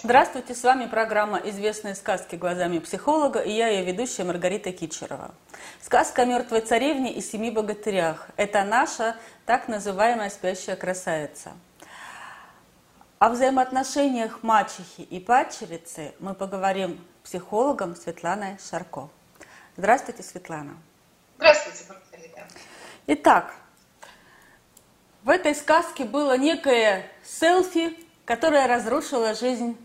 Здравствуйте, с вами программа «Известные сказки глазами психолога» и я ее ведущая Маргарита Кичерова. Сказка о мертвой царевне и семи богатырях – это наша так называемая спящая красавица. О взаимоотношениях мачехи и падчерицы мы поговорим с психологом Светланой Шарко. Здравствуйте, Светлана. Здравствуйте, Маргарита. Итак, в этой сказке было некое селфи, которое разрушило жизнь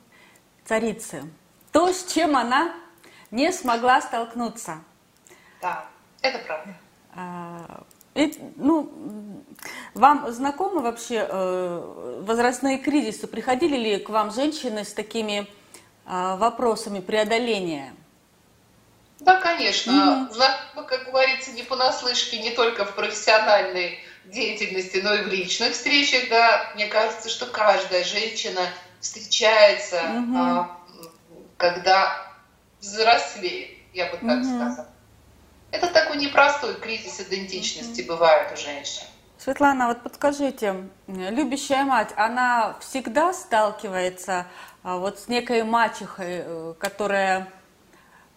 царицы. То, с чем она не смогла столкнуться. Да, это правда. А, и, ну, вам знакомы вообще э, возрастные кризисы? Приходили ли к вам женщины с такими э, вопросами преодоления? Да, конечно. Mm-hmm. Знакомы, как говорится, не понаслышке, не только в профессиональной деятельности, но и в личных встречах. Да, мне кажется, что каждая женщина встречается, угу. когда взрослеет, я бы так угу. сказала. Это такой непростой кризис идентичности угу. бывает у женщин. Светлана, вот подскажите, любящая мать, она всегда сталкивается а, вот с некой мачехой, э, которая,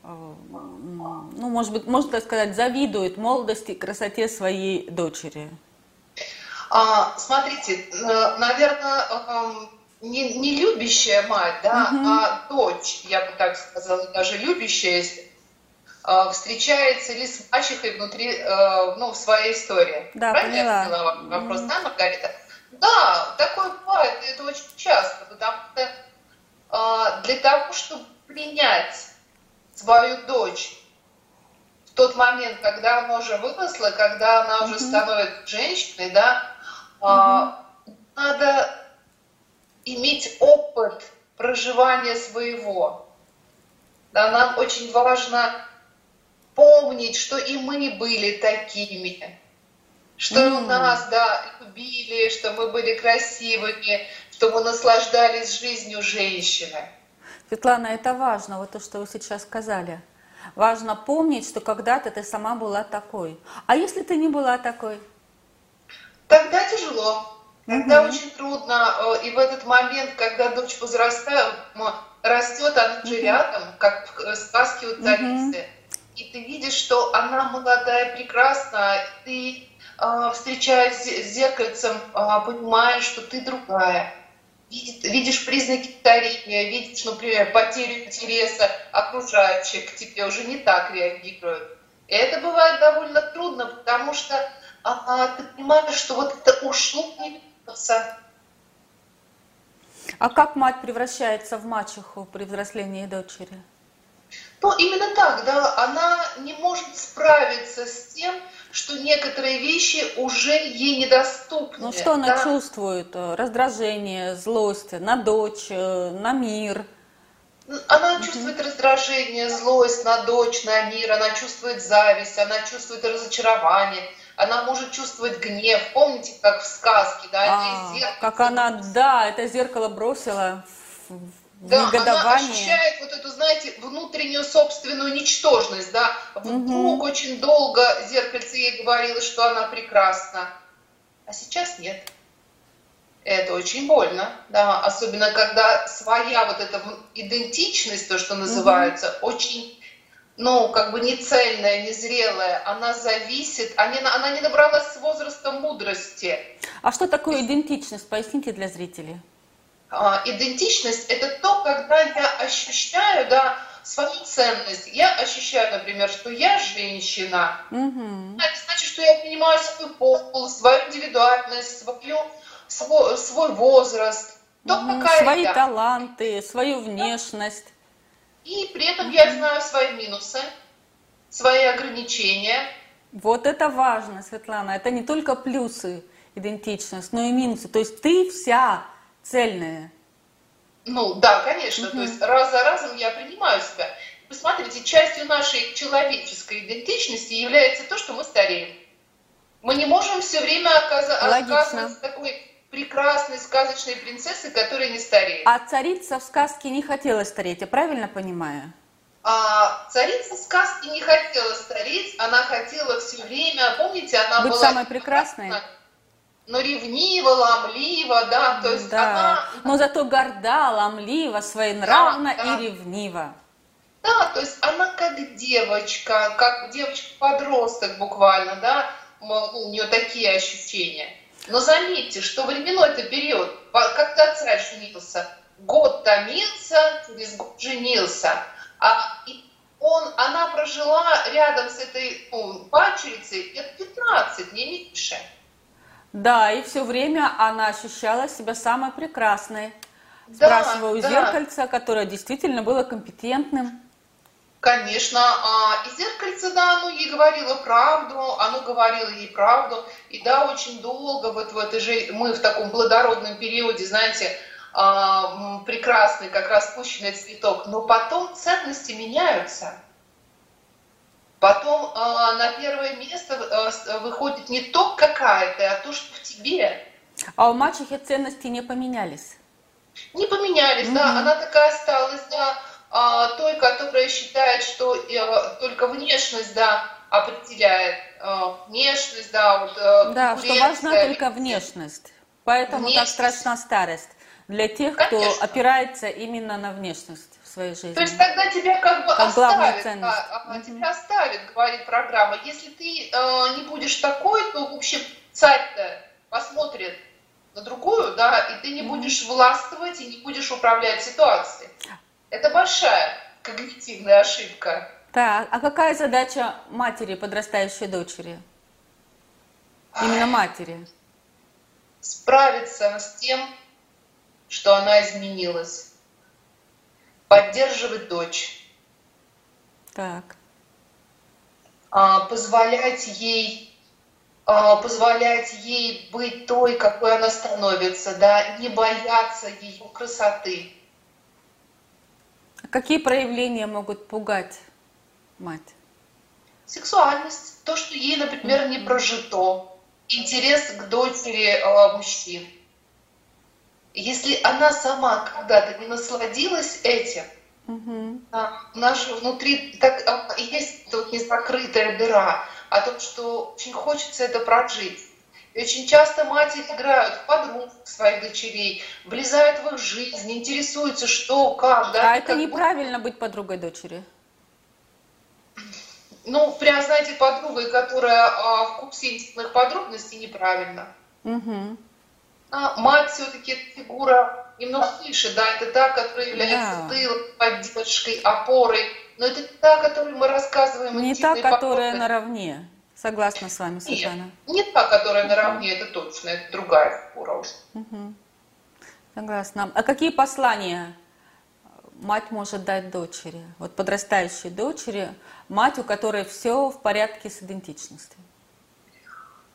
э, ну, может быть, можно так сказать, завидует молодости и красоте своей дочери? А, смотрите, э, наверное, эм, не, не любящая мать, да, угу. а дочь, я бы так сказала, даже любящая, э, встречается ли с мачехой внутри, э, ну, в своей истории. Да, Правильно поняла. я поняла вопрос, угу. да, Маргарита? Да, такое бывает, это очень часто, потому что э, для того, чтобы принять свою дочь в тот момент, когда она уже выросла, когда она уже угу. становится женщиной, да, угу. надо иметь опыт проживания своего. Да, нам очень важно помнить, что и мы были такими, что mm. у нас, да, любили, что мы были красивыми, что мы наслаждались жизнью женщины. Светлана, это важно, вот то, что вы сейчас сказали. Важно помнить, что когда-то ты сама была такой. А если ты не была такой? Тогда тяжело. Тогда mm очень трудно, э, и в этот момент, когда дочь возрастает, растет, она же рядом, как в сказке у царицы, и ты видишь, что она молодая, прекрасная, ты э, встречаясь с зеркальцем, э, понимаешь, что ты другая. Видишь, видишь признаки старения, видишь, например, потерю интереса окружающих к тебе уже не так реагируют. И это бывает довольно трудно, потому что а, ты понимаешь, что вот это ушло не. А как мать превращается в мачеху при взрослении дочери? Ну, именно так, да. Она не может справиться с тем, что некоторые вещи уже ей недоступны. Ну, что она да? чувствует? Раздражение, злость на дочь, э, на мир? Она чувствует раздражение, злость на дочь, на мир, она чувствует зависть, она чувствует разочарование, она может чувствовать гнев. Помните, как в сказке, да, а, зеркало. Как она, да, это зеркало бросила в да, негодование. она ощущает вот эту, знаете, внутреннюю собственную ничтожность, да. Вдруг угу. очень долго зеркальце ей говорило, что она прекрасна, а сейчас нет. Это очень больно, да, особенно когда своя вот эта идентичность, то, что называется, угу. очень ну, как бы не цельная, не зрелая, она зависит, она, она не набралась с возрастом мудрости. А что такое идентичность? Поясните для зрителей. А, идентичность – это то, когда я ощущаю, да, свою ценность. Я ощущаю, например, что я женщина. Угу. Это значит, что я понимаю свой пол, свою индивидуальность, свою, свой, свой возраст. То, угу. какая Свои я. таланты, свою внешность. И при этом я знаю свои минусы, свои ограничения. Вот это важно, Светлана. Это не только плюсы идентичность, но и минусы. То есть ты вся цельная. Ну да, конечно. Угу. То есть раз за разом я принимаю себя. Посмотрите, частью нашей человеческой идентичности является то, что мы стареем. Мы не можем все время оказываться такой прекрасной сказочной принцессы, которая не стареет. А царица в сказке не хотела стареть, я правильно понимаю? А, царица в сказке не хотела стареть, она хотела все время, помните, она Быть была... самой прекрасной? но ревнива, ломлива, да, то есть да. она... Но зато горда, ломлива, своенравна да, да. и ревнива. Да, то есть она как девочка, как девочка-подросток буквально, да, у нее такие ощущения. Но заметьте, что временной это период, когда царь женился, год томился, через год женился, а он, она прожила рядом с этой ну, падчерицей лет 15, не меньше. Да, и все время она ощущала себя самой прекрасной. Да, Спрашивая у да. зеркальца, которое действительно было компетентным. Конечно, а, и зеркальце, да, оно ей говорило правду, оно говорило ей правду, и да, очень долго вот в этой же, мы в таком плодородном периоде, знаете, а, прекрасный, как распущенный цветок, но потом ценности меняются. Потом а, на первое место выходит не то, какая ты, а то, что в тебе. А у мачехи ценности не поменялись? Не поменялись, mm-hmm. да, она такая осталась, да, той, которая считает, что э, только внешность, да, определяет э, внешность, да, вот э, Да, что важна только внешность. Поэтому внешность. так страшна старость для тех, Конечно. кто опирается именно на внешность в своей жизни. То есть тогда тебя как бы как оставит, ценность. а, а, тебя оставит, говорит программа. Если ты э, не будешь такой, то, в общем, царь-то посмотрит на другую, да, и ты не mm-hmm. будешь властвовать и не будешь управлять ситуацией. Это большая когнитивная ошибка. Так, а какая задача матери подрастающей дочери? Именно матери. Справиться с тем, что она изменилась. Поддерживать дочь. Так. А, позволять ей а, позволять ей быть той, какой она становится, да, не бояться ее красоты. Какие проявления могут пугать мать? Сексуальность, то, что ей, например, не прожито, интерес к дочери э, мужчин. Если она сама когда-то не насладилась этим, угу. а, у нас же внутри так, а, есть тут незакрытая дыра о том, что очень хочется это прожить. И очень часто матери играют в подруг своих дочерей, влезают в их жизнь, интересуются, что, как. Да, а это как неправильно быть подругой дочери? Ну, прям, знаете, подругой, которая а, в курсе интимных подробностей, неправильно. Угу. А мать все-таки фигура немного выше, да, это та, которая является да. тылом, поддержкой, опорой, но это та, которую мы рассказываем. Не та, которая наравне. Согласна с вами, Светлана. Нет, не та, которая наравне, это точно, это другая фигура уже. Угу. Согласна. А какие послания мать может дать дочери? Вот подрастающей дочери, мать, у которой все в порядке с идентичностью.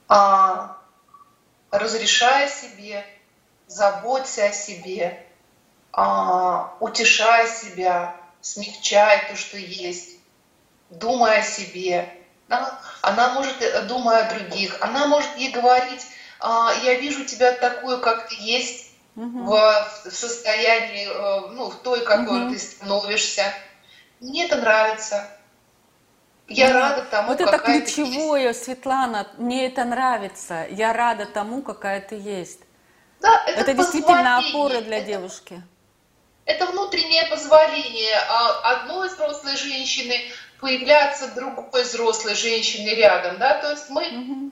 А, разрешая себе, заботься о себе, а, утешая себя, смягчая то, что есть, думая о себе, да? Она может, э, думая о других, она может ей говорить, «А, я вижу тебя такую, как ты есть, угу. в, в состоянии, э, ну, в той, какой угу. ты становишься. Мне это нравится. Я да. рада тому, Вот это ключевое, есть. Светлана, мне это нравится. Я рада тому, какая ты есть. Да, это, это действительно опора для это, девушки. Это внутреннее позволение а, одной взрослой женщины появляться другой взрослой женщиной рядом, да, то есть мы, угу.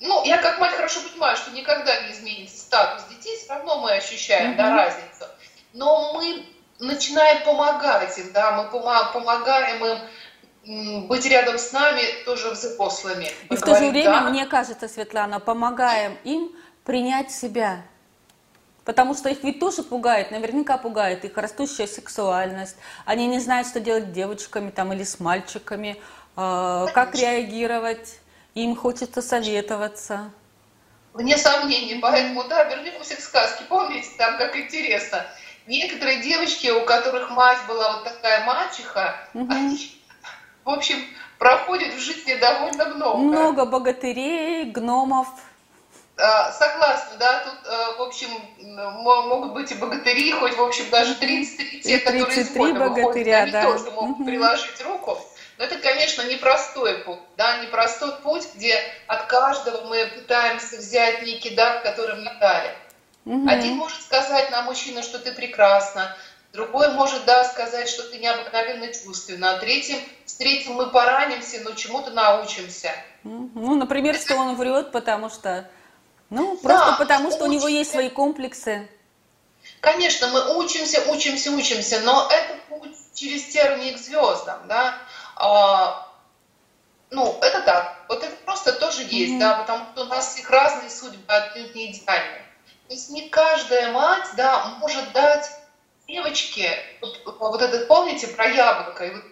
ну, я как мать хорошо понимаю, что никогда не изменится статус детей, все равно мы ощущаем, угу. да, разницу, но мы начинаем помогать им, да, мы помогаем им быть рядом с нами тоже взрослыми. И в то же время, да, мне кажется, Светлана, помогаем им принять себя, Потому что их ведь тоже пугает, наверняка пугает их растущая сексуальность. Они не знают, что делать с девочками там, или с мальчиками, э, как реагировать. Им хочется советоваться. Вне сомнений. Поэтому, да, вернемся к сказке. Помните, там как интересно. Некоторые девочки, у которых мать была вот такая мачеха, угу. они, в общем, проходят в жизни довольно много. Много богатырей, гномов, согласна, да, тут, а, в общем, могут быть и богатыри, хоть, в общем, даже 33 те, которые из года выходят, они да. тоже могут угу. приложить руку. Но это, конечно, непростой путь, да, непростой путь, где от каждого мы пытаемся взять некий дар, который мы дали. Угу. Один может сказать нам, мужчина, что ты прекрасна, другой может, да, сказать, что ты необыкновенно чувственна, а третьим, с третьим мы поранимся, но чему-то научимся. Ну, например, что он врет, потому что, ну, просто да, потому что учимся. у него есть свои комплексы. Конечно, мы учимся, учимся, учимся, но это путь через тернии к звездам, да. А, ну, это так. Вот это просто тоже есть, mm-hmm. да, потому что у нас всех разные судьбы, отнюдь не идеальные. То есть не каждая мать, да, может дать девочке, вот, вот этот, помните, про яблоко, и вы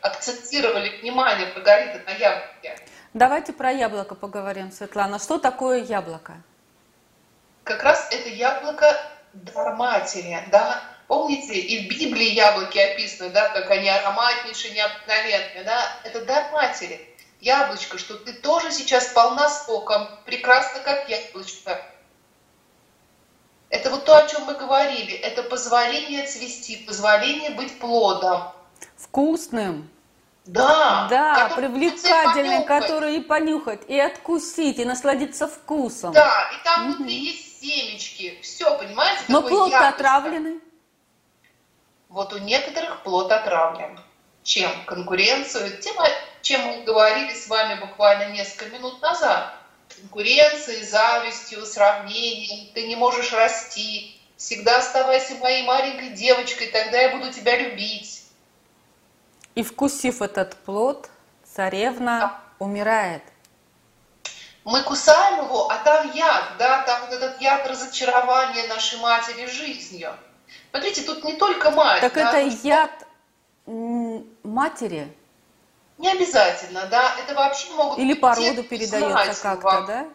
акцентировали внимание, Маргарита, на яблоке. Давайте про яблоко поговорим, Светлана. Что такое яблоко? Как раз это яблоко дар матери, да. Помните, и в Библии яблоки описаны, да, как они ароматнейшие, необыкновенные, да. Это дар матери. Яблочко, что ты тоже сейчас полна соком, прекрасно как яблочко это вот то, о чем мы говорили. Это позволение цвести, позволение быть плодом. Вкусным. Да. Да, привлекательным, который и понюхать, и откусить, и насладиться вкусом. Да, и там угу. внутри есть семечки. Все, понимаете? Но плод отравленный. Вот у некоторых плод отравлен. Чем? Конкуренцию. Тем, чем мы говорили с вами буквально несколько минут назад конкуренцией, завистью, сравнением, ты не можешь расти. Всегда оставайся моей маленькой девочкой, тогда я буду тебя любить. И вкусив этот плод, царевна умирает. Мы кусаем его, а там яд, да, там вот этот яд разочарования нашей матери жизнью. Смотрите, тут не только мать. Так да, это яд матери? Не обязательно, да, это вообще могут Или быть по роду передается как-то, да?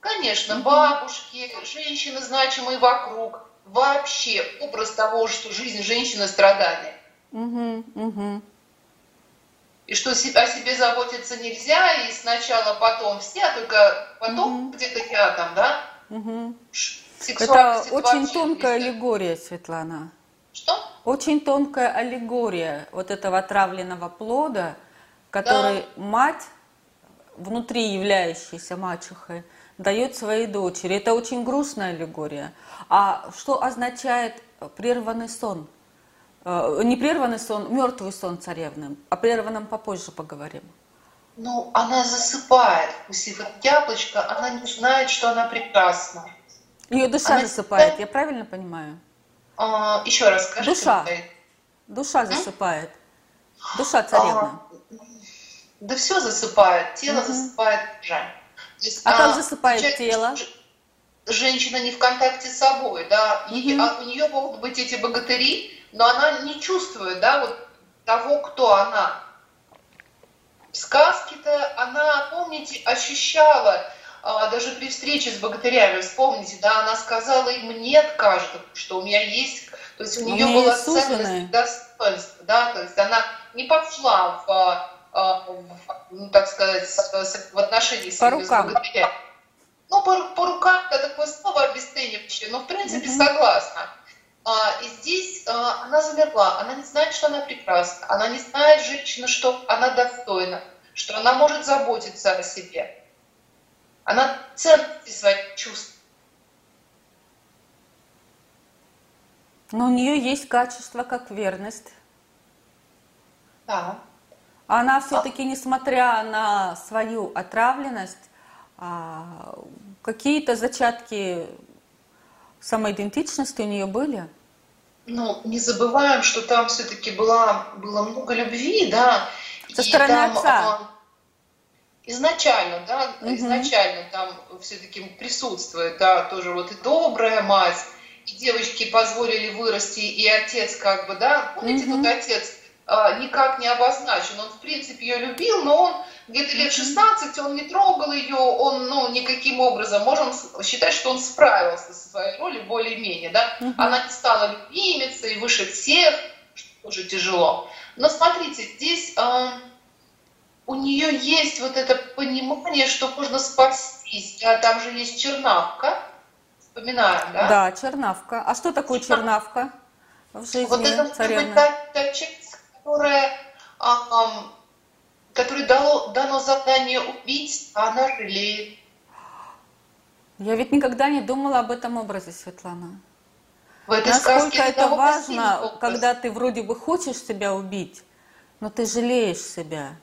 Конечно, угу. бабушки, женщины, значимые вокруг. Вообще образ того, что жизнь женщины страдания. Угу, угу. И что о себе заботиться нельзя, и сначала потом все, а только потом угу. где-то я там, да? Угу. Это очень тонкая аллегория, Светлана. Что? Очень тонкая аллегория вот этого отравленного плода – который да. мать, внутри являющаяся мачехой, дает своей дочери. Это очень грустная аллегория. А что означает прерванный сон? Э, не прерванный сон, мертвый сон царевны. О прерванном попозже поговорим. Ну, она засыпает, вкусив это яблочко, она не знает, что она прекрасна. Ее душа она засыпает, я правильно понимаю? А, еще раз скажи. Душа. Душа засыпает. Душа царевна. А, да все засыпает, тело угу. засыпает. Есть, а, а как засыпает человек, тело? Женщина не в контакте с собой, да, угу. и, а у нее могут быть эти богатыри, но она не чувствует, да, вот того, кто она. В сказке-то она, помните, ощущала, а, даже при встрече с богатырями, вспомните, да, она сказала им, нет, кажется, что у меня есть, то есть у нее была ценность достоинства, да, то есть она не пошла в а, а, ну, так сказать, в отношении по рукам. Ну, по, по рукам, это такое слово обесценивающее, но в принципе mm-hmm. согласна. А, и здесь а, она замерла, она не знает, что она прекрасна, она не знает, женщина, что она достойна, что она может заботиться о себе. Она ценности своих чувств. Но у нее есть качество, как верность. Да. Она все-таки, несмотря на свою отравленность, а, какие-то зачатки самоидентичности у нее были? Ну, не забываем, что там все-таки была, было много любви, да. Со стороны там, отца. Изначально, да, угу. изначально там все-таки присутствует, да, тоже вот и добрая мать, и девочки позволили вырасти, и отец как бы, да, помните, угу. тут отец никак не обозначен. Он, в принципе, ее любил, но он где-то лет 16, он не трогал ее, он, ну, никаким образом, можем считать, что он справился со своей ролью более-менее, да. Она не стала любимицей, выше всех, что тоже тяжело. Но смотрите, здесь э, у нее есть вот это понимание, что можно спастись. А там же есть чернавка, вспоминаем, да? Да, чернавка. А что такое чернавка в жизни вот это царевны? Быть та, та часть которая которой дало, дано задание убить, а она жалеет. Я ведь никогда не думала об этом образе, Светлана. В этой Насколько это важно, когда ты вроде бы хочешь себя убить, но ты жалеешь себя.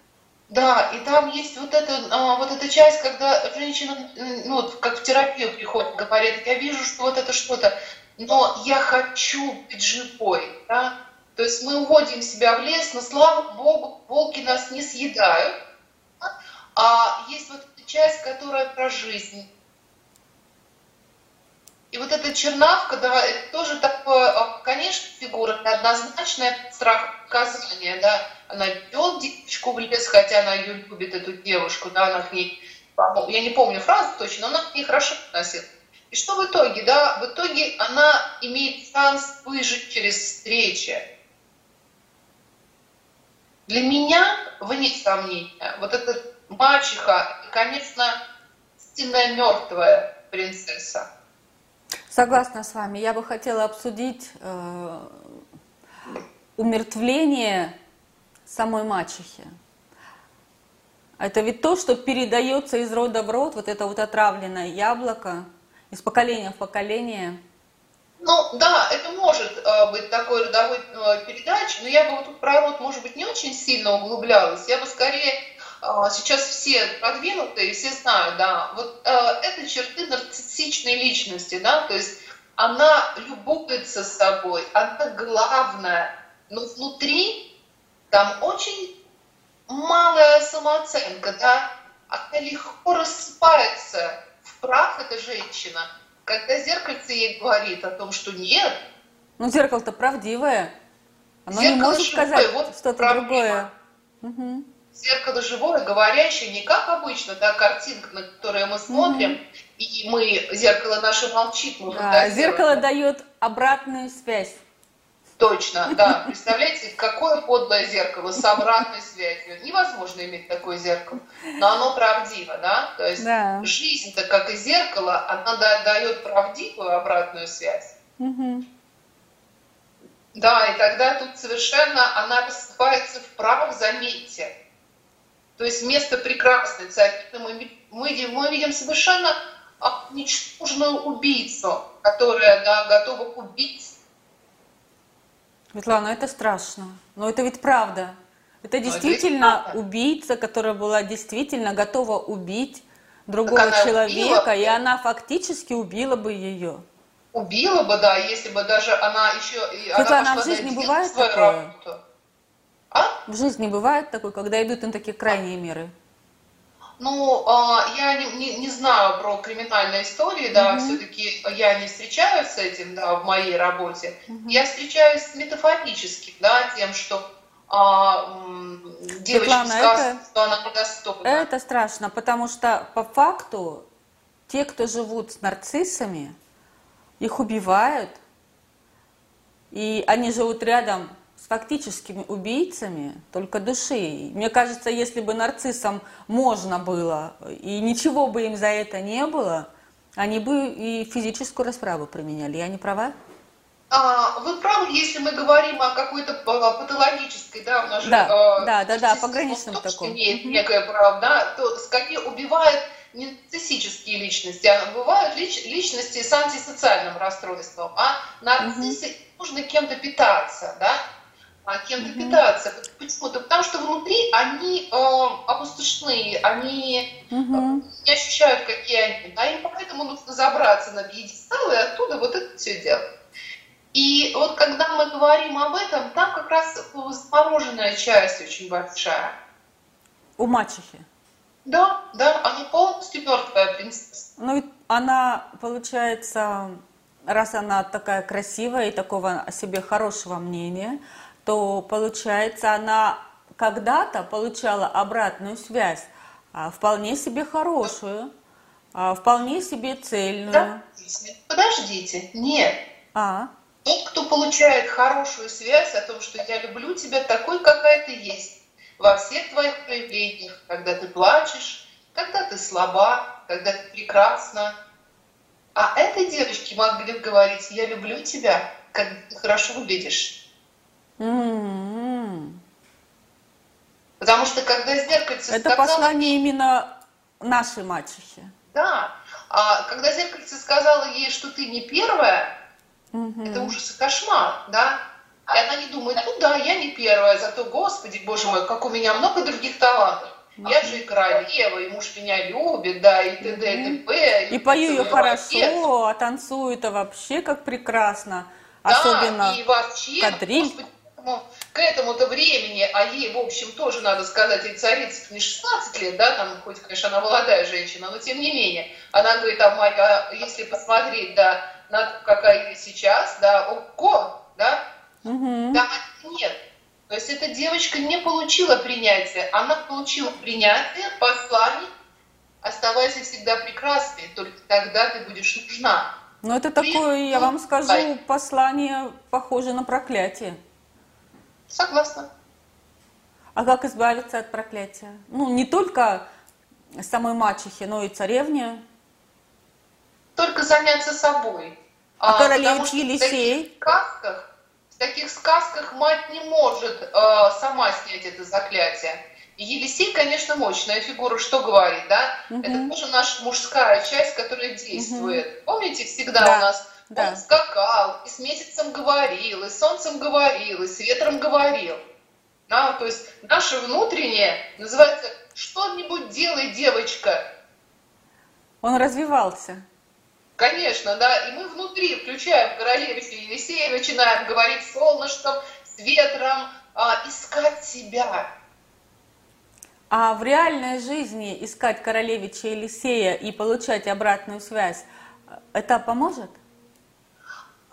Да, и там есть вот эта, а, вот эта часть, когда женщина, ну, вот как в терапию приходит, говорит, я вижу, что вот это что-то, но я хочу быть живой, да. То есть мы уводим себя в лес, но слава Богу, волки нас не съедают. да. А есть вот эта часть, которая про жизнь. И вот эта чернавка, да, это тоже такое, а, конечно, фигура неоднозначная, страх показания, да. Она ведет девочку в лес, хотя она ее любит, эту девушку, да, она к ней, я не помню фразу точно, но она к ней хорошо относилась. И что в итоге, да? В итоге она имеет шанс выжить через встречи. Для меня, вне сомнения, вот эта мачеха, конечно, истинная мертвая принцесса. Согласна с вами. Я бы хотела обсудить э, умертвление самой мачехи. Это ведь то, что передается из рода в род, вот это вот отравленное яблоко, из поколения в поколение. Ну да, это может э, быть такой родовой э, передачей, но я бы вот тут про род, может быть, не очень сильно углублялась. Я бы скорее э, сейчас все продвинутые, все знают, да, вот э, это черты нарциссичной личности, да, то есть она любуется собой, она главная, но внутри там очень малая самооценка, да, она легко рассыпается в прах, эта женщина, когда зеркальце ей говорит о том, что нет, Ну, зеркало-то правдивое. Оно не может живое, сказать вот что-то проблема. другое. Мгм. зеркало живое, говорящее, не как обычно, да, картинка, на которую мы смотрим, и мы, зеркало наше молчит, мы Да, зеркало дает обратную связь. Точно, да. Представляете, какое подлое зеркало с обратной связью. Невозможно иметь такое зеркало. Но оно правдиво, да? То есть Да. жизнь-то, как и зеркало, она да- дает правдивую обратную связь. Мгм. Да, и тогда тут совершенно она рассыпается в прах, заметьте. То есть вместо прекрасной царицы мы, мы, видим- мы видим совершенно а, ничтожную убийцу, которая да, готова убить Светлана, это страшно. Но это ведь правда. Это это действительно правда. убийца, которая была действительно готова убить другого она человека, убила. и она фактически убила бы ее. Убила бы, да, если бы даже она еще... она Светлана, а в жизни бывает такое? работу. А? В жизни бывает такое, когда идут на такие крайние меры. Ну, а, я не, не, не знаю про криминальные истории, да, все-таки я не встречаюсь с этим, да, в моей работе. Я встречаюсь с метафорическим, да, тем, что а, сказано, это- что она недостойна. Это страшно, потому что по факту те, кто живут с нарциссами, их убивают, и они живут рядом с фактическими убийцами только души. И Мне кажется, если бы нарциссам можно было, и ничего бы им за это не было, они бы и физическую расправу применяли. Я не права? А, вы правы, если мы говорим о какой-то патологической, да, у нас же, Да, а, да, да, да, нарциссизм пограничном таком. имеет Мгм. некое право, да, то скорее убивают не нарциссические личности, а бывают лич- личности с антисоциальным расстройством, а нарциссы нужно кем-то питаться, да, кем-то питаться. Почему-то, потому что внутри они э, опустошены, они Мгм. не ощущают, какие они. Да, им поэтому нужно забраться на пьедестал и оттуда вот это все делать. И вот когда мы говорим об этом, там как раз замороженная часть очень большая. У мачехи. Да, да, она полностью мертвая принцесса. Ну, она, получается, раз она такая красивая и такого о себе хорошего мнения, то, получается, она когда-то получала обратную связь, а, вполне себе хорошую, а, вполне себе цельную. Да? Подождите, нет. А, Тот, кто получает хорошую связь о том, что я люблю тебя такой, какая ты есть, во всех твоих проявлениях, когда ты плачешь, когда ты слаба, когда ты прекрасна. А этой девочке могли говорить, я люблю тебя, когда ты хорошо выглядишь. М-м-м. Потому что когда зеркальце Это сказала... послание именно нашей мачехи. Да. А когда зеркальце сказала ей, что ты не первая, угу. это ужас и кошмар, да? И она не думает, ну да, я не первая, зато, господи, боже мой, как у меня много других талантов. Я же и королева, и муж меня любит, да, и т.д. и т.п. И, и пою ее хорошо, а танцую это вообще как прекрасно. Да, Особенно и вообще, кадриль. Господи, ну, к этому-то времени, а ей, в общем, тоже, надо сказать, и царице не 16 лет, да, там, хоть, конечно, она молодая женщина, но тем не менее, она говорит, а, мать, а если посмотреть, да, на то, какая я сейчас, да, ого, да, угу. да, нет, то есть эта девочка не получила принятия, она получила принятие, послание, оставайся всегда прекрасной, только тогда ты будешь нужна. Ну это такое, я вам скажу, послание похоже на проклятие. Согласна. А как избавиться от проклятия? Ну, не только самой мачехи, но и царевне. Только заняться собой. А, а королевич Елисей? В таких сказках в таких сказках мать не может э, сама снять это заклятие. Елисей, конечно, мощная фигура, что говорит, да? Угу. Это тоже наша мужская часть, которая действует. Угу. Помните, всегда да. у нас да. он скакал, и с месяцем говорил, и с солнцем говорил, и с ветром говорил. Да? То есть наше внутреннее называется «что-нибудь делай, девочка». Он развивался. Конечно, да, и мы внутри включаем королевича Елисея, начинаем говорить с солнышком, с ветром, а, искать себя. А в реальной жизни искать королевича Елисея и получать обратную связь, это поможет?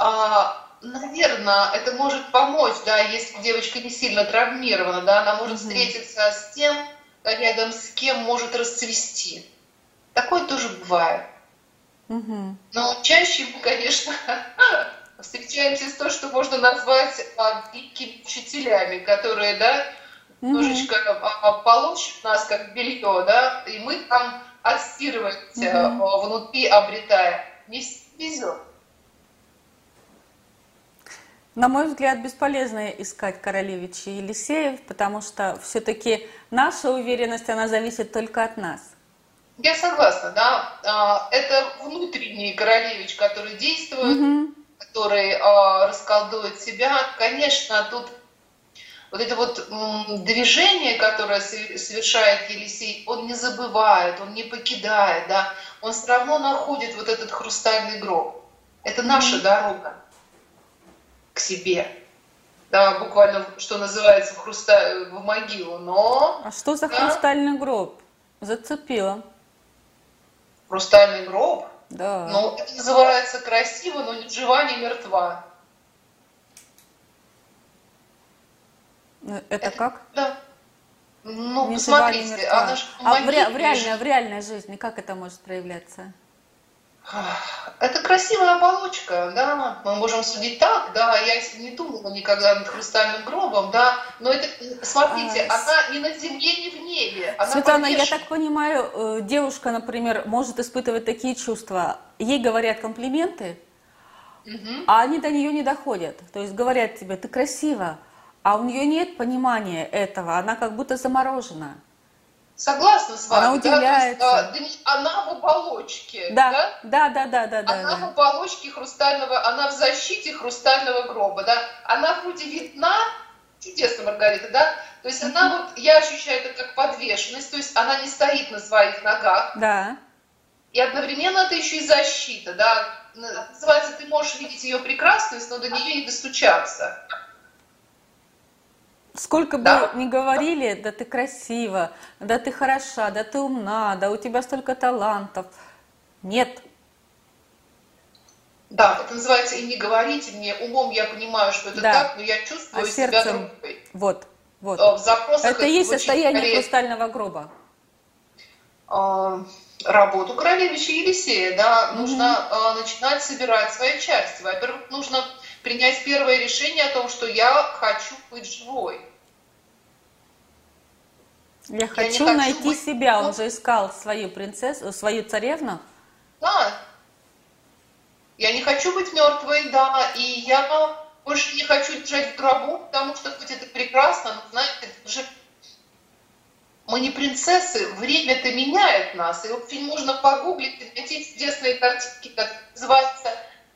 А, наверное, это может помочь, да, если девочка не сильно травмирована, да, она может встретиться с тем, рядом с кем может расцвести. Такое тоже бывает. Угу. Но чаще мы, конечно, встречаемся с то, что можно назвать а, великими учителями, которые, да, немножечко а, получат нас как белье, да, и мы там отстирываемся угу. внутри, обретая. Не везет. На мой взгляд, бесполезно искать королевича Елисеев, потому что все-таки наша уверенность, она зависит только от нас. Я согласна, да. А, это внутренний королевич, который действует, угу. который а, расколдует себя. Конечно, тут вот это вот движение, которое совершает Елисей, он не забывает, он не покидает, да, он все равно находит вот этот хрустальный гроб. Это наша дорога к себе. Да, буквально, что называется, в, хруста... в могилу, но... А что за да? хрустальный гроб? Зацепила. Хрустальный гроб? Да. Ну, это называется красиво, но ни жива, ни мертва. Это, это как? Да. Ну, не посмотрите, она же А в, ре, в, реальной, в реальной жизни как это может проявляться? Это красивая оболочка, да, мы можем судить так, да, я не думала никогда над хрустальным гробом, да, но это, смотрите, а, она не на земле, не в небе, она Светлана, я так понимаю, э, девушка, например, может испытывать такие чувства, ей говорят комплименты, угу. а они до нее не доходят, то есть говорят тебе, ты красива, а у нее нет понимания этого, она как будто заморожена. Согласна с вами. Она удивляется. Да? есть, а, она в оболочке. Да, да, да, да, да. да она да. в оболочке хрустального, она в защите хрустального гроба, да. Она вроде видна, чудесно, Маргарита, да. То есть она вот, я ощущаю это как подвешенность, то есть она не стоит на своих ногах. Да. И одновременно это еще и защита, да. Называется, ты можешь видеть ее прекрасность, но до нее не достучаться. Сколько да. бы ни говорили, да ты красива, да ты хороша, да ты умна, да у тебя столько талантов. Нет. Да, это называется и не говорите мне, умом я понимаю, что это да. так, но я чувствую а себя другой. Вот, вот. В запросах это и есть состояние скорее... хрустального гроба. А, работу королевича Елисея, да, mm-hmm. нужно а, начинать собирать свои части. Во-первых, нужно принять первое решение о том, что я хочу быть живой. Я, я хочу найти быть... себя. Он же искал свою принцессу, свою царевну. Да. Я не хочу быть мертвой, да, и я больше не хочу лежать в гробу, потому что хоть это прекрасно, но знаете, это же мы не принцессы, время-то меняет нас. И вот фильм можно погуглить и найти чудесные картинки, как называется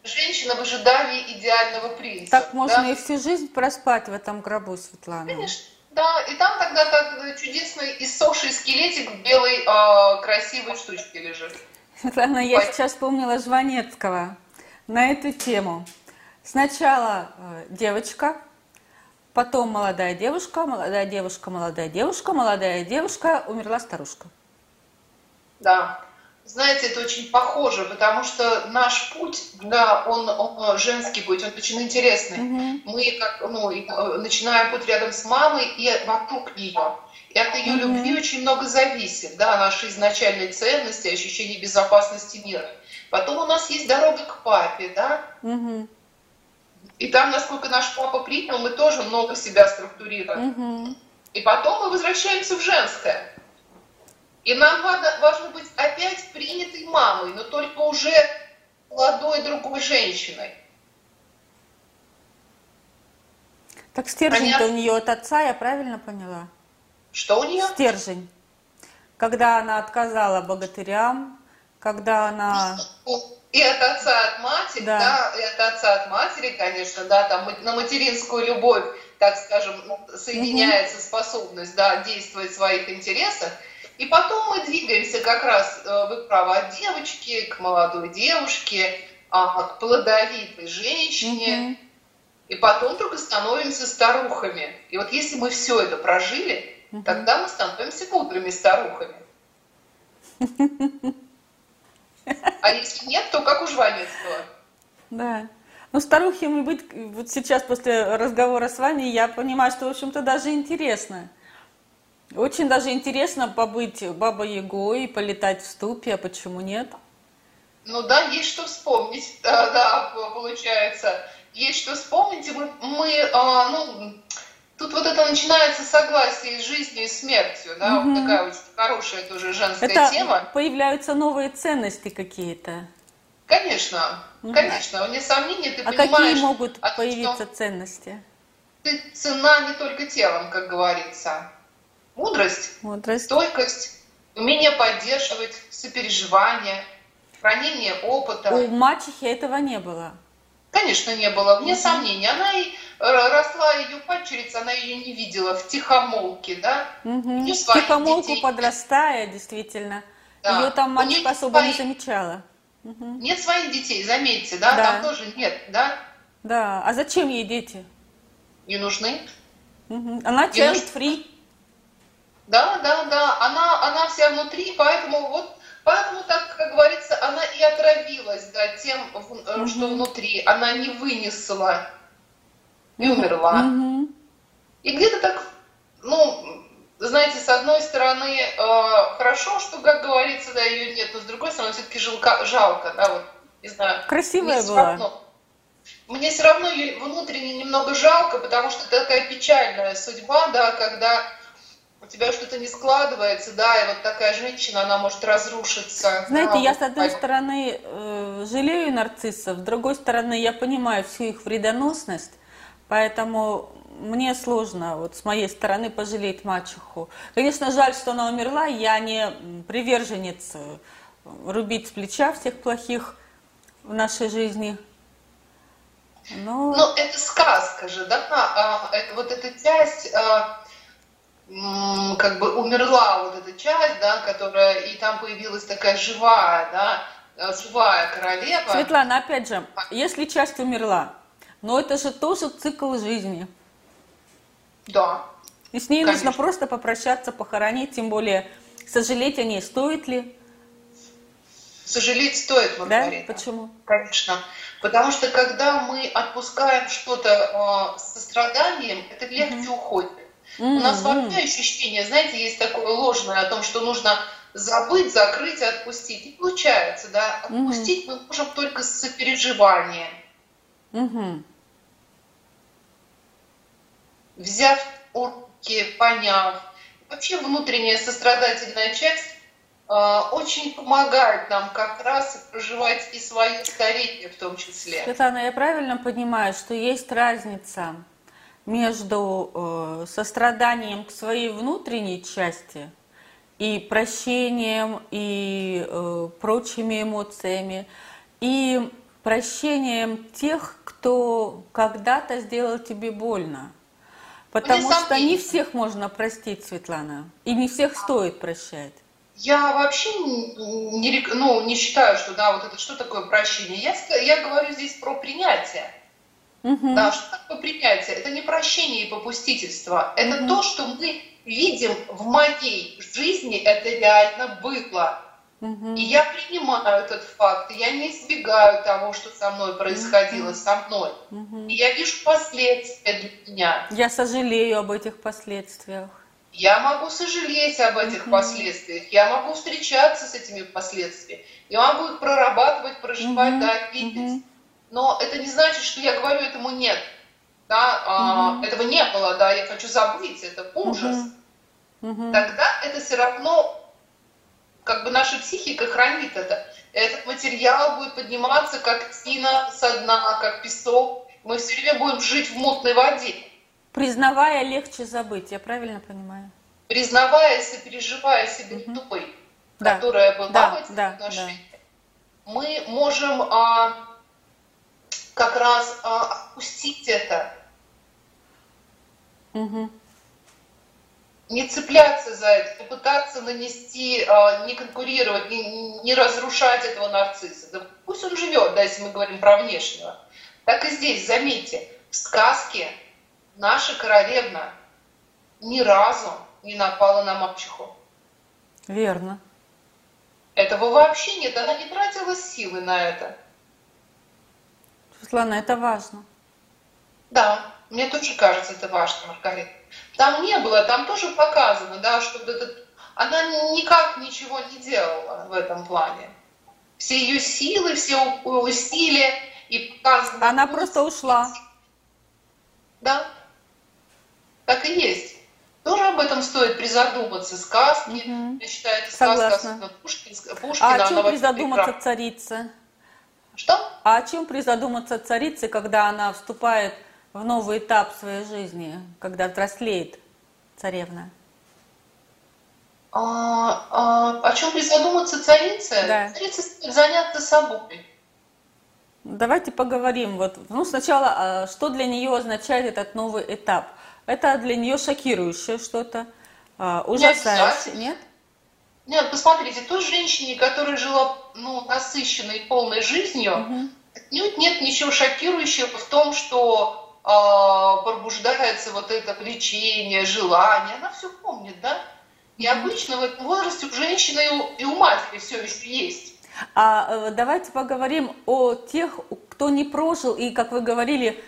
«Женщина в ожидании идеального принца». Так можно да? и всю жизнь проспать в этом гробу, Светлана. Конечно. Да, и там тогда так чудесный иссохший скелетик в белой э, красивой штучке лежит. Светлана, я сейчас вспомнила Жванецкого на эту тему. Сначала э, девочка, потом молодая девушка, молодая девушка, молодая девушка, молодая девушка, умерла старушка. Да, знаете, это очень похоже, потому что наш путь, да, он, он женский путь, он очень интересный. Mm-hmm. Мы как, ну, э, начинаем путь рядом с мамой и вокруг нее. И от ее mm-hmm. любви очень много зависит, да, наши изначальные ценности, ощущение безопасности мира. Потом у нас есть дорога к папе, да. Mm-hmm. И там, насколько наш папа принял, мы тоже много себя структурируем. Mm-hmm. И потом мы возвращаемся в женское. И нам важно, важно быть опять принятой мамой, но только уже молодой другой женщиной. Так стержень-то у нее от отца, я правильно поняла? Что у нее? Стержень. Когда она отказала богатырям, когда она... И от отца, от матери, да, да и от отца, от матери, конечно, да, там на материнскую любовь, так скажем, соединяется угу. способность, да, действовать в своих интересах. И потом мы двигаемся как раз, э, вы правы, от девочки к молодой девушке, а, к плодовитой женщине. Угу. И потом только становимся старухами. И вот если мы все это прожили, угу. тогда мы становимся мудрыми старухами. А если нет, то как у Жванецкого. Да. Ну, старухи мы быть, вот сейчас после разговора с вами, я понимаю, что, в общем-то, даже интересно. Очень даже интересно побыть бабой Ягой, полетать в ступе, а почему нет? Ну да, есть что вспомнить, да, да получается. Есть что вспомнить, и мы, мы а, ну, тут вот это начинается согласие с жизнью и смертью, да, угу. вот такая очень хорошая тоже женская это тема. появляются новые ценности какие-то. Конечно, угу. конечно, вне сомнения ты а понимаешь... А какие могут появиться что ценности? Ты цена не только телом, как говорится. Мудрость, Мудрость. стойкость, умение поддерживать, сопереживание, хранение опыта. У мачехи этого не было. Конечно, не было, вне угу. сомнений. Она и э, росла ее падчерица, она ее не видела в тихомолке, да? Угу. В тихомолку детей. подрастая, действительно. Да. Ее там мачеха особо свои... не замечала. Угу. Нет своих детей, заметьте, да? да? Там тоже нет, да? Да. А зачем ей дети? Не нужны. Угу. Она child free. Да, да, да, она, она вся внутри, поэтому вот, поэтому так, как говорится, она и отравилась, да, тем, mm что внутри, она не вынесла и умерла. mm И где-то так, ну, знаете, с одной стороны, э, хорошо, что, как говорится, да, ее нет, но с другой стороны, все-таки жалко, жалко, да, вот, не знаю. Красивая была. Равно, мне все равно ее внутренне немного жалко, потому что это такая печальная судьба, да, когда у тебя что-то не складывается, да, и вот такая женщина, она может разрушиться. Знаете, да, я с одной стороны э, жалею нарциссов, с другой стороны я понимаю всю их вредоносность, поэтому мне сложно вот с моей стороны пожалеть мачеху. Конечно, жаль, что она умерла, я не приверженец э, рубить с плеча всех плохих в нашей жизни. Но... Ну, это сказка же, да, а, это, вот эта часть... Как бы умерла вот эта часть, да, которая, и там появилась такая живая, да, э, живая королева. Светлана, опять же, если часть умерла, но это же тоже цикл жизни. Да. И с ней конечно. нужно просто попрощаться, похоронить, тем более сожалеть о ней стоит ли? Сожалеть стоит, Маргарита. Да? Почему? Конечно. Потому что когда мы отпускаем что-то э, со страданием, это легче mm-hmm. уходит. Mm-hmm. У нас вообще ощущение, знаете, есть такое ложное о том, что нужно забыть, закрыть, отпустить. Не получается, да. Отпустить mm-hmm. мы можем только с сопереживанием. Mm-hmm. Взяв руки, поняв. Вообще внутренняя сострадательная часть э, очень помогает нам как раз проживать и свое старение в том числе. Светлана, я правильно понимаю, что есть разница между э, состраданием к своей внутренней части и прощением, и э, прочими эмоциями, и прощением тех, кто когда-то сделал тебе больно. Потому что не всех можно простить, Светлана, и не всех стоит прощать. Я вообще не, ну, не считаю, что да, вот это что такое прощение. Я, я говорю здесь про принятие. Угу. Да, что такое принятие? Это не прощение и попустительство. Это угу. то, что мы видим в моей жизни, это реально было. Угу. И я принимаю этот факт, я не избегаю того, что со мной происходило, угу. со мной. Угу. И я вижу последствия для меня. Я сожалею об этих последствиях. Я могу сожалеть об этих mm последствиях, я могу встречаться с этими последствиями, я могу их прорабатывать, проживать, mm-hmm. да, видеть. Mm-hmm. Но это не значит, что я говорю этому нет. Да, а, этого не было, да, я хочу забыть, это ужас. Mm-hmm. Тогда это все равно, как бы наша психика хранит это. Этот материал будет подниматься как тина со дна, как песок. Мы все время будем жить в мутной воде. Признавая, легче забыть, я правильно понимаю? Признавая, сопереживая себе угу. той, да. которая была да, в этих да, отношениях, да. мы можем а, как раз а, отпустить это. Угу. Не цепляться за это, не пытаться нанести, а, не конкурировать, не, не разрушать этого нарцисса. Да пусть он живет, да, если мы говорим про внешнего. Так и здесь, заметьте, в сказке наша королевна ни разу не напала на мачеху. Верно. Этого вообще нет, она не тратила силы на это. Светлана, это важно. Да, мне тоже кажется, это важно, Маргарита. Там не было, там тоже показано, да, что этот, она никак ничего не делала в этом плане. Все ее силы, все усилия и показано. Она просто ушла. Да, так и есть. Тоже об этом стоит призадуматься. Сказки, угу. я считаю, это сказка. Пушкина. Пушкина. А о чем призадуматься прекрасна. царица? Что? А о чем призадуматься царице, когда она вступает в новый этап своей жизни, когда взрослеет царевна? А, а, о чем призадуматься царице? Да. Царица заняться собой. Давайте поговорим. Вот, ну, сначала, а, что для нее означает этот новый этап? Это для нее шокирующее что-то, а, ужасающее, нет? Нет, посмотрите, той женщине, которая жила ну, насыщенной, полной жизнью, угу. нет ничего шокирующего в том, что э, пробуждается вот это влечение, желание. Она все помнит, да? И обычно в этом возрасте у женщины и у, и у матери все еще есть. А э, давайте поговорим о тех, кто не прожил и, как вы говорили,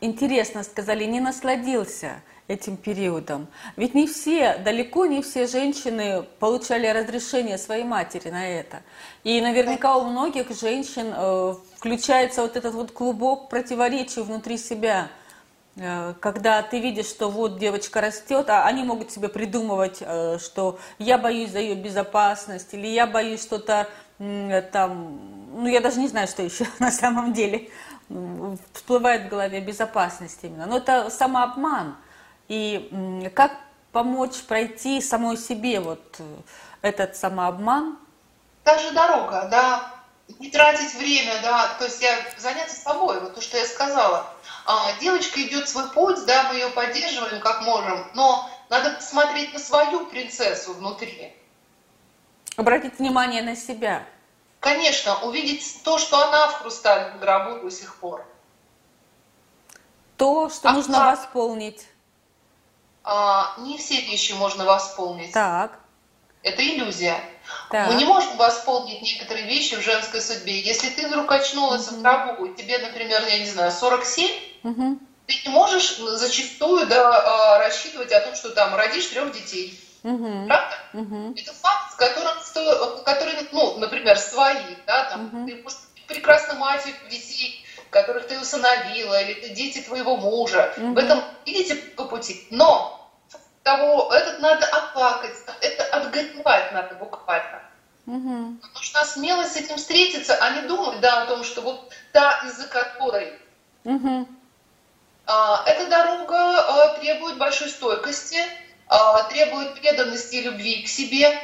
интересно сказали, не насладился этим периодом. Ведь не все, далеко не все женщины получали разрешение своей матери на это. И наверняка у многих женщин э, включается вот этот вот клубок противоречий внутри себя. Э, когда ты видишь, что вот девочка растет, а они могут себе придумывать, э, что я боюсь за ее безопасность, или я боюсь что-то там, ну я даже не знаю, что еще на самом деле всплывает в голове безопасность именно. Но это самообман. И как помочь пройти самой себе вот э, этот самообман? Та же дорога, да, не тратить время, да, то есть я заняться собой, вот то, что я сказала. А, девочка идет свой путь, да, мы ее поддерживаем как можем, но надо посмотреть на свою принцессу внутри. Обратить внимание на себя. Конечно, увидеть то, что она в хрустальном гробу до сих пор. То, что а нужно как? восполнить. А, не все вещи можно восполнить. Так. Это иллюзия. Так. Мы не можем восполнить некоторые вещи в женской судьбе. Если ты вдруг очнулась угу. в гробу, и тебе, например, я не знаю, 47, угу. ты не можешь зачастую да, а, рассчитывать о том, что там родишь трех детей. Угу. Правда? Угу. Это факт, с которым, который, ну, например, свои, да, там, угу. ты можешь прекрасно матерью детей, которых ты усыновила, или дети твоего мужа. Угу. В этом идите по пути. Но того, этот надо оплакать, это отгоревать надо буквально. Угу. Нужна смелость с этим встретиться, а не думать, да, о том, что вот та, из-за которой. Угу. А, эта дорога а, требует большой стойкости, а, требует преданности и любви к себе,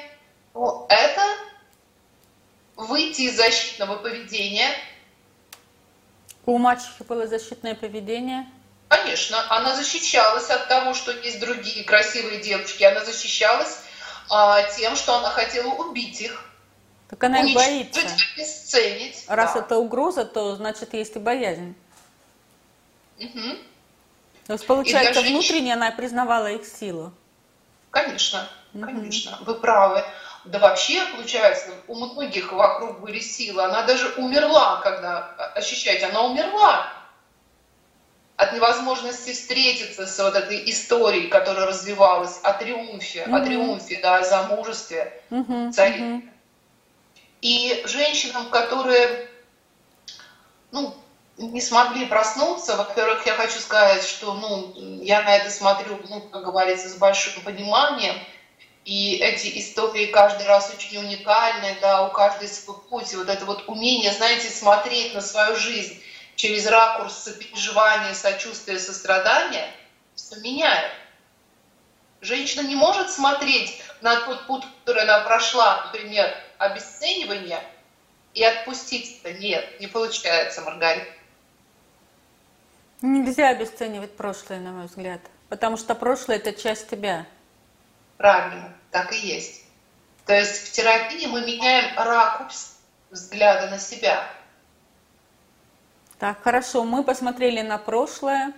Ну, это выйти из защитного поведения. У мачехи было защитное поведение? Конечно, она защищалась от того, что есть другие красивые девочки. Она защищалась а, тем, что она хотела убить их. Так она их боится. обесценить. Раз да. это угроза, то значит есть и боязнь. Угу. То есть, получается, и внутренне она признавала их силу. Конечно, угу. конечно, вы правы. Да вообще, получается, у многих вокруг были силы. Она даже умерла, когда, ощущаете, она умерла от невозможности встретиться с вот этой историей, которая развивалась о триумфе, mm-hmm. о триумфе, да, о замужестве mm-hmm. царей. Mm-hmm. И женщинам, которые, ну, не смогли проснуться, во-первых, я хочу сказать, что, ну, я на это смотрю, ну, как говорится, с большим пониманием, и эти истории каждый раз очень уникальны, да, у каждой свой путь, и вот это вот умение, знаете, смотреть на свою жизнь через ракурс сопереживания, сочувствия, сострадания, все меняет. Женщина не может смотреть на тот путь, который она прошла, например, обесценивание, и отпустить это. Нет, не получается, Маргарита. Нельзя обесценивать прошлое, на мой взгляд. Потому что прошлое – это часть тебя. Правильно, так и есть. То есть в терапии мы меняем ракурс взгляда на себя. Так, хорошо, мы посмотрели на прошлое,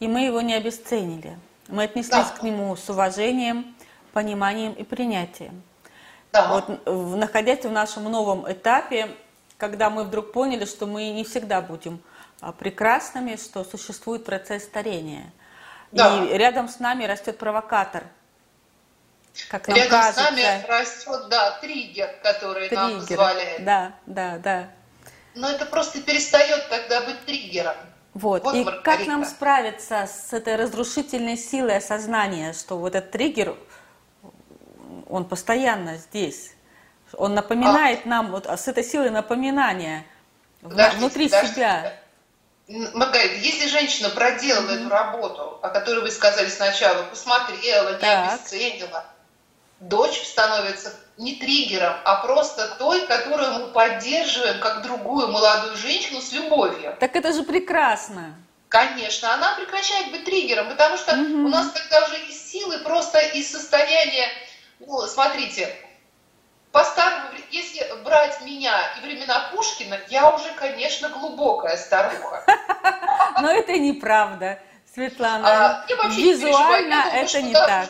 и мы его не обесценили. Мы отнеслись да. к нему с уважением, пониманием и принятием. Да. Вот, находясь в нашем новом этапе, когда мы вдруг поняли, что мы не всегда будем а, прекрасными, что существует процесс старения. Да. И рядом с нами растет провокатор. Как нам рядом кажется. с нами растет, да, триггер, который триггер. нам позволяет. Да, да, да но это просто перестает тогда быть триггером. Вот. вот и Маргарита. как нам справиться с этой разрушительной силой осознания, что вот этот триггер, он постоянно здесь. Он напоминает а. нам, вот с этой силой напоминания подождите, внутри подождите. себя. Маргарита, если женщина проделала mm-hmm. эту работу, о которой вы сказали сначала, посмотрела, не так. обесценила, дочь становится не триггером, а просто той, которую мы поддерживаем как другую молодую женщину с любовью. Так это же прекрасно. Конечно, она прекращает быть триггером, потому что угу. у нас тогда уже из силы просто из состояния, ну, смотрите, по старому, если брать меня и времена Пушкина, я уже, конечно, глубокая старуха. Но это неправда, Светлана. А, Визуально это не так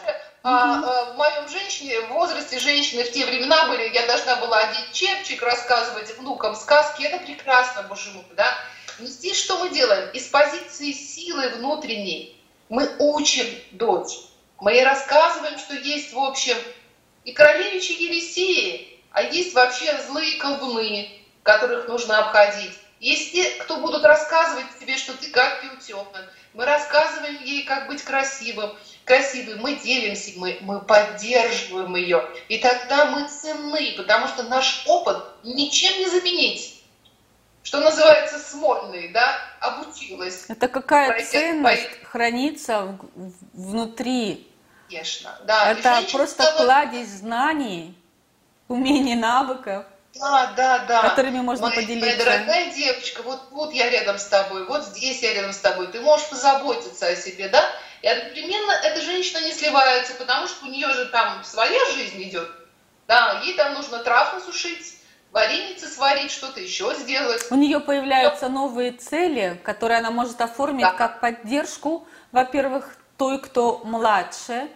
а, а, в моем женщине, в возрасте женщины в те времена были, я должна была одеть чепчик, рассказывать внукам сказки, это прекрасно, боже мой, да. Но здесь что мы делаем? Из позиции силы внутренней мы учим дочь. Мы ей рассказываем, что есть, в общем, и королевичи Елисеи, а есть вообще злые колдуны, которых нужно обходить. Есть те, кто будут рассказывать тебе, что ты как утенок. Мы рассказываем ей, как быть красивым красивый, мы делимся, мы, мы поддерживаем ее. И тогда мы ценны, потому что наш опыт ничем не заменить. Что называется смольный, да, обучилась. Это какая ценность по... хранится внутри. Конечно, да. Это просто стала... кладезь знаний, умений, навыков. Да, да, да. Которыми можно моя, поделиться. Моя дорогая девочка, вот, вот я рядом с тобой, вот здесь я рядом с тобой. Ты можешь позаботиться о себе, да? И одновременно эта женщина не сливается, потому что у нее же там своя жизнь идет. Да, ей там нужно трав насушить, вареницы сварить, что-то еще сделать. У нее появляются новые цели, которые она может оформить да. как поддержку, во-первых, той, кто младше.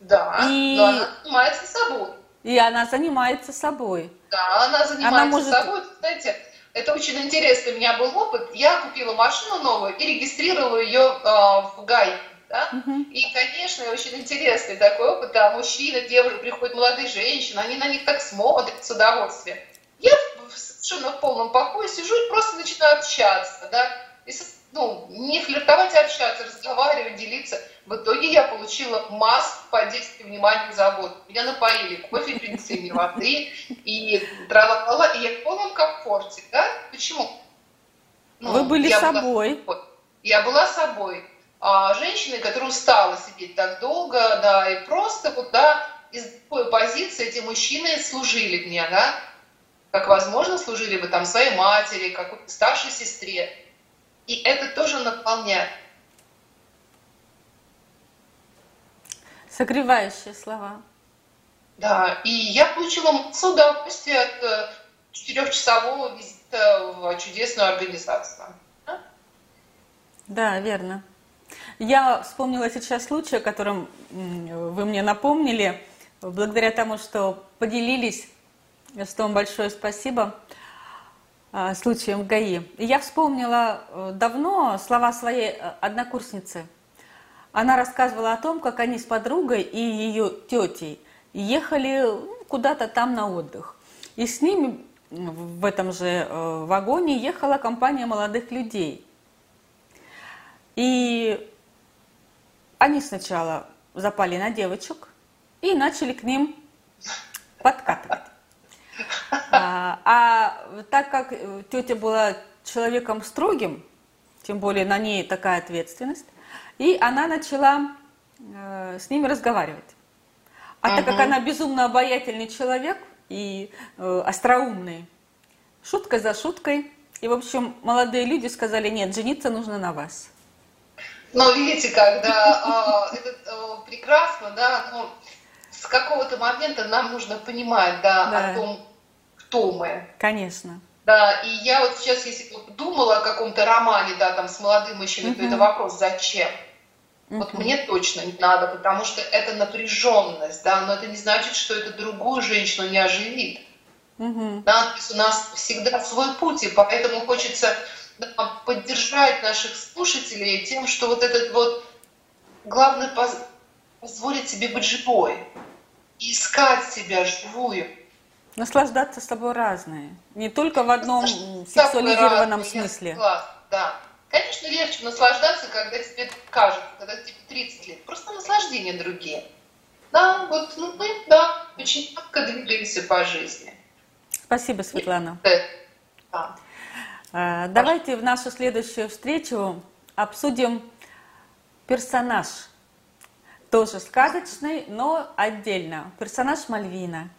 Да, и... но она занимается собой. И она занимается собой. Да, она занимается она может... собой. Знаете, это очень интересный у меня был опыт. Я купила машину новую и регистрировала ее э, в ГАИ. Да? Uh-huh. И, конечно, очень интересный такой опыт, да, мужчины, девушки, приходят молодые женщины, они на них так смотрят с удовольствием. Я совершенно в полном покое сижу и просто начинаю общаться, да, и, ну, не флиртовать, а общаться, разговаривать, делиться. В итоге я получила массу поддержки, внимания, забот. Меня напоили кофе, принесли мне воды, и тра и я в полном комфорте, да? Почему? Ну, Вы были собой. Была, я была собой а, женщины, которая устала сидеть так долго, да, и просто вот, да, из такой позиции эти мужчины служили мне, да, как, возможно, служили бы там своей матери, какой-то старшей сестре. И это тоже наполняет. Согревающие слова. Да, и я получила массу удовольствия от э, четырехчасового визита в чудесную организацию. Да, верно. Я вспомнила сейчас случай, о котором вы мне напомнили, благодаря тому, что поделились, что вам большое спасибо, а, случаем ГАИ. И я вспомнила э, давно слова своей э, однокурсницы. Она рассказывала о том, как они с подругой и ее тетей ехали куда-то там на отдых. И с ними в этом же э, вагоне ехала компания молодых людей. И они сначала запали на девочек и начали к ним подкатывать. А, а так как тетя была человеком строгим, тем более на ней такая ответственность, и она начала э, с ними разговаривать. А uh-huh. так как она безумно обаятельный человек и э, остроумный, шутка за шуткой. И, в общем, молодые люди сказали, нет, жениться нужно на вас. Но видите, когда э, это э, прекрасно, да, но с какого-то момента нам нужно понимать, да, да. о том, кто мы. Конечно. Да, и я вот сейчас, если думала о каком-то романе, да, там с молодым мужчиной, то это вопрос, зачем? Вот мне точно не надо, потому что это напряженность, да, но это не значит, что это другую женщину не оживит. Uh-huh. Да, то есть у нас всегда свой путь, и поэтому хочется да, поддержать наших слушателей тем, что вот этот вот главное поз- позволить себе быть живой, искать себя живую. Наслаждаться с тобой разные. Не только в одном сексуализированном разные, смысле. Согласна, да. Конечно, легче наслаждаться, когда тебе кажется, когда тебе 30 лет. Просто наслаждения другие. Да, вот ну, мы, да, очень мягко двигаемся по жизни. Спасибо, Светлана. Да. А, давайте в нашу следующую встречу обсудим персонаж. Тоже сказочный, но отдельно. Персонаж Мальвина.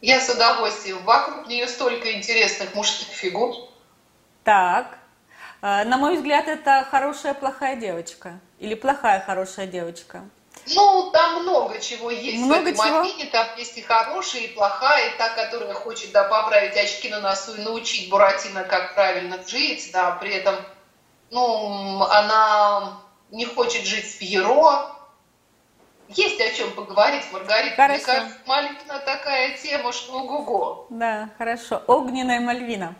Я с удовольствием. Вокруг нее столько интересных мужских фигур. Так. А, на мой взгляд, это хорошая плохая девочка. Или плохая хорошая девочка. Ну, там много чего есть много в этом чего? Афине. Там есть и хорошая, и плохая, и та, которая хочет да, поправить очки на носу и научить Буратино, как правильно жить, да, при этом, ну, она не хочет жить с Пьеро. Есть о чем поговорить, Маргарита. Хорошо. Мне кажется, Мальвина такая тема, что ого-го. Да, хорошо. Огненная Мальвина.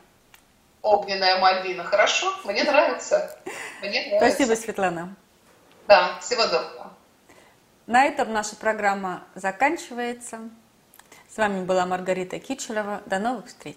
Огненная Мальвина. Хорошо, мне нравится. Мне нравится. Спасибо, Светлана. Да, всего доброго. На этом наша программа заканчивается. С вами была Маргарита Кичерова. До новых встреч!